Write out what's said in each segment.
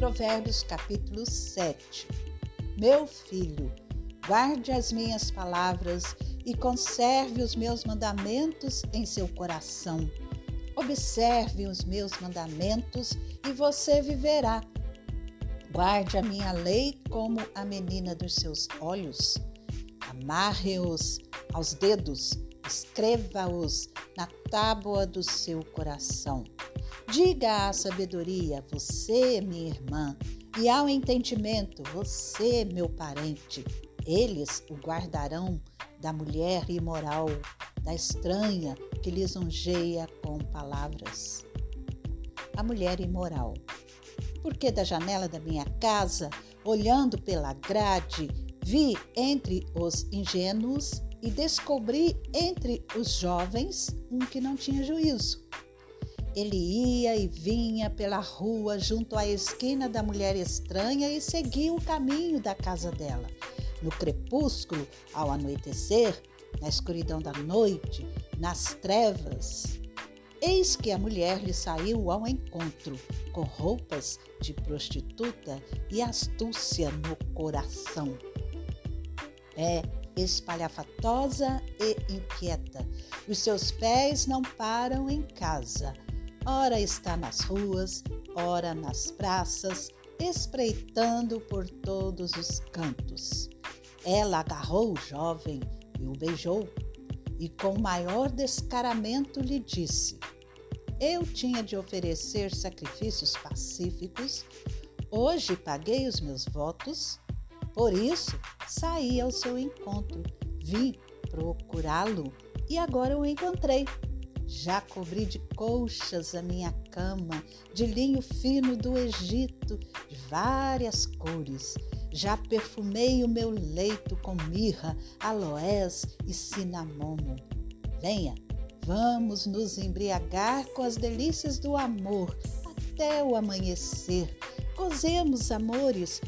Provérbios capítulo 7. Meu filho, guarde as minhas palavras e conserve os meus mandamentos em seu coração. Observe os meus mandamentos e você viverá. Guarde a minha lei como a menina dos seus olhos. Amarre-os aos dedos, escreva-os na tábua do seu coração. Diga à sabedoria, você, minha irmã, e ao entendimento, você, meu parente. Eles o guardarão da mulher imoral, da estranha que lisonjeia com palavras. A mulher imoral. Porque da janela da minha casa, olhando pela grade, vi entre os ingênuos e descobri entre os jovens um que não tinha juízo. Ele ia e vinha pela rua junto à esquina da mulher estranha e seguia o caminho da casa dela. No crepúsculo, ao anoitecer, na escuridão da noite, nas trevas, eis que a mulher lhe saiu ao encontro, com roupas de prostituta e astúcia no coração. É espalhafatosa e inquieta. Os seus pés não param em casa ora está nas ruas, ora nas praças, espreitando por todos os cantos. Ela agarrou o jovem e o beijou, e com maior descaramento lhe disse: Eu tinha de oferecer sacrifícios pacíficos, hoje paguei os meus votos, por isso saí ao seu encontro, vim procurá-lo e agora o encontrei. Já cobri de colchas a minha cama, de linho fino do Egito, de várias cores. Já perfumei o meu leito com mirra, aloés e cinamomo. Venha, vamos nos embriagar com as delícias do amor até o amanhecer. Gozemos, amores,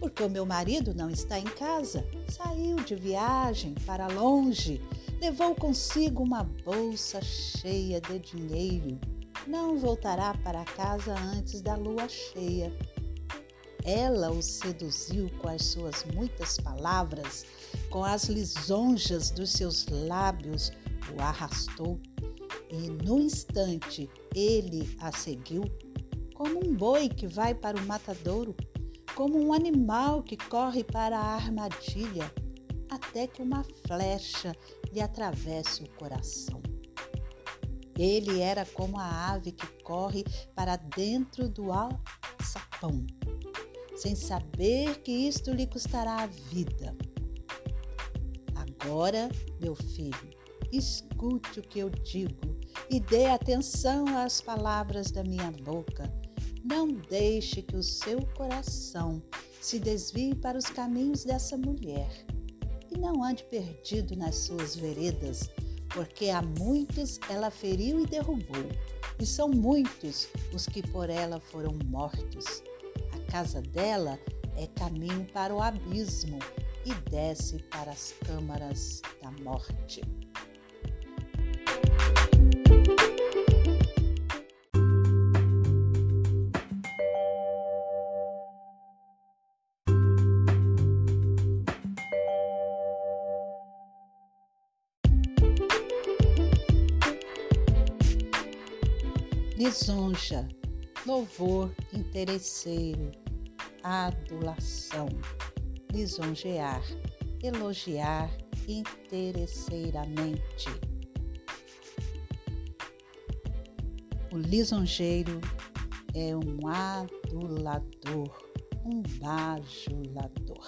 porque o meu marido não está em casa. Saiu de viagem para longe Levou consigo uma bolsa cheia de dinheiro. Não voltará para casa antes da lua cheia. Ela o seduziu com as suas muitas palavras, com as lisonjas dos seus lábios, o arrastou. E no instante ele a seguiu, como um boi que vai para o matadouro, como um animal que corre para a armadilha até que uma flecha lhe atravesse o coração. Ele era como a ave que corre para dentro do alçapão, sem saber que isto lhe custará a vida. Agora, meu filho, escute o que eu digo e dê atenção às palavras da minha boca. Não deixe que o seu coração se desvie para os caminhos dessa mulher e não ande perdido nas suas veredas, porque a muitos ela feriu e derrubou, e são muitos os que por ela foram mortos. A casa dela é caminho para o abismo e desce para as câmaras da morte. Lisonja, louvor interesseiro, adulação, lisonjear, elogiar interesseiramente. O lisonjeiro é um adulador, um bajulador.